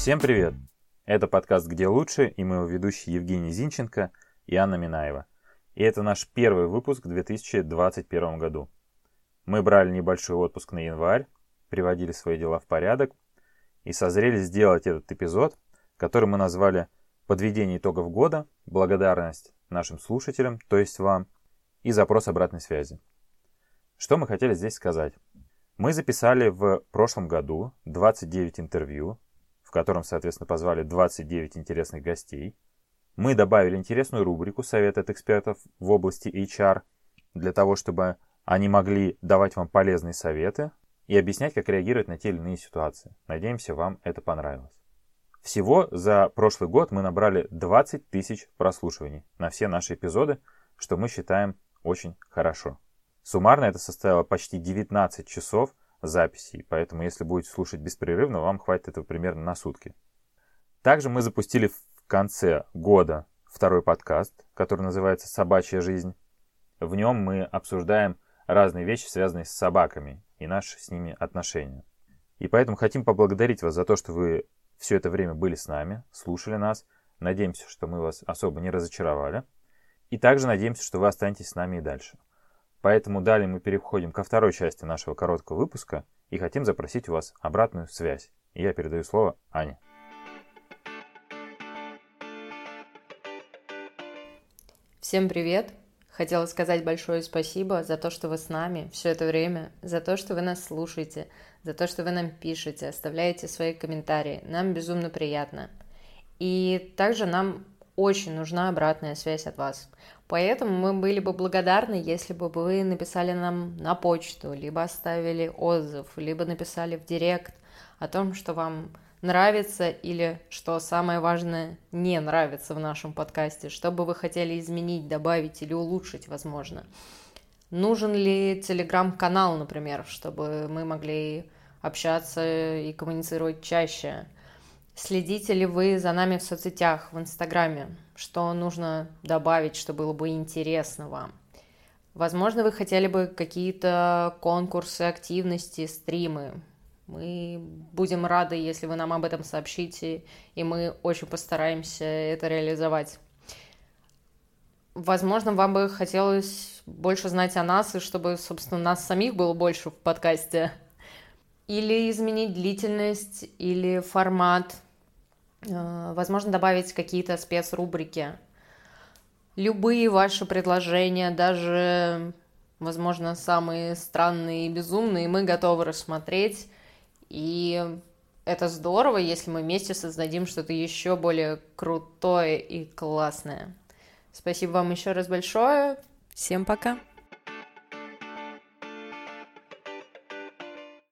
Всем привет! Это подкаст «Где лучше» и мы его ведущие Евгений Зинченко и Анна Минаева. И это наш первый выпуск в 2021 году. Мы брали небольшой отпуск на январь, приводили свои дела в порядок и созрели сделать этот эпизод, который мы назвали «Подведение итогов года, благодарность нашим слушателям, то есть вам, и запрос обратной связи». Что мы хотели здесь сказать? Мы записали в прошлом году 29 интервью в котором, соответственно, позвали 29 интересных гостей. Мы добавили интересную рубрику «Совет от экспертов в области HR» для того, чтобы они могли давать вам полезные советы и объяснять, как реагировать на те или иные ситуации. Надеемся, вам это понравилось. Всего за прошлый год мы набрали 20 тысяч прослушиваний на все наши эпизоды, что мы считаем очень хорошо. Суммарно это составило почти 19 часов записей, поэтому если будете слушать беспрерывно, вам хватит этого примерно на сутки. Также мы запустили в конце года второй подкаст, который называется «Собачья жизнь». В нем мы обсуждаем разные вещи, связанные с собаками и наши с ними отношения. И поэтому хотим поблагодарить вас за то, что вы все это время были с нами, слушали нас. Надеемся, что мы вас особо не разочаровали. И также надеемся, что вы останетесь с нами и дальше. Поэтому далее мы переходим ко второй части нашего короткого выпуска и хотим запросить у вас обратную связь. И я передаю слово Ане. Всем привет! Хотела сказать большое спасибо за то, что вы с нами все это время, за то, что вы нас слушаете, за то, что вы нам пишете, оставляете свои комментарии. Нам безумно приятно. И также нам очень нужна обратная связь от вас. Поэтому мы были бы благодарны, если бы вы написали нам на почту, либо оставили отзыв, либо написали в директ о том, что вам нравится или, что самое важное, не нравится в нашем подкасте, что бы вы хотели изменить, добавить или улучшить, возможно. Нужен ли телеграм-канал, например, чтобы мы могли общаться и коммуницировать чаще – Следите ли вы за нами в соцсетях, в Инстаграме? Что нужно добавить, что было бы интересно вам? Возможно, вы хотели бы какие-то конкурсы, активности, стримы. Мы будем рады, если вы нам об этом сообщите, и мы очень постараемся это реализовать. Возможно, вам бы хотелось больше знать о нас, и чтобы, собственно, нас самих было больше в подкасте. Или изменить длительность, или формат – возможно, добавить какие-то спецрубрики. Любые ваши предложения, даже, возможно, самые странные и безумные, мы готовы рассмотреть. И это здорово, если мы вместе создадим что-то еще более крутое и классное. Спасибо вам еще раз большое. Всем пока!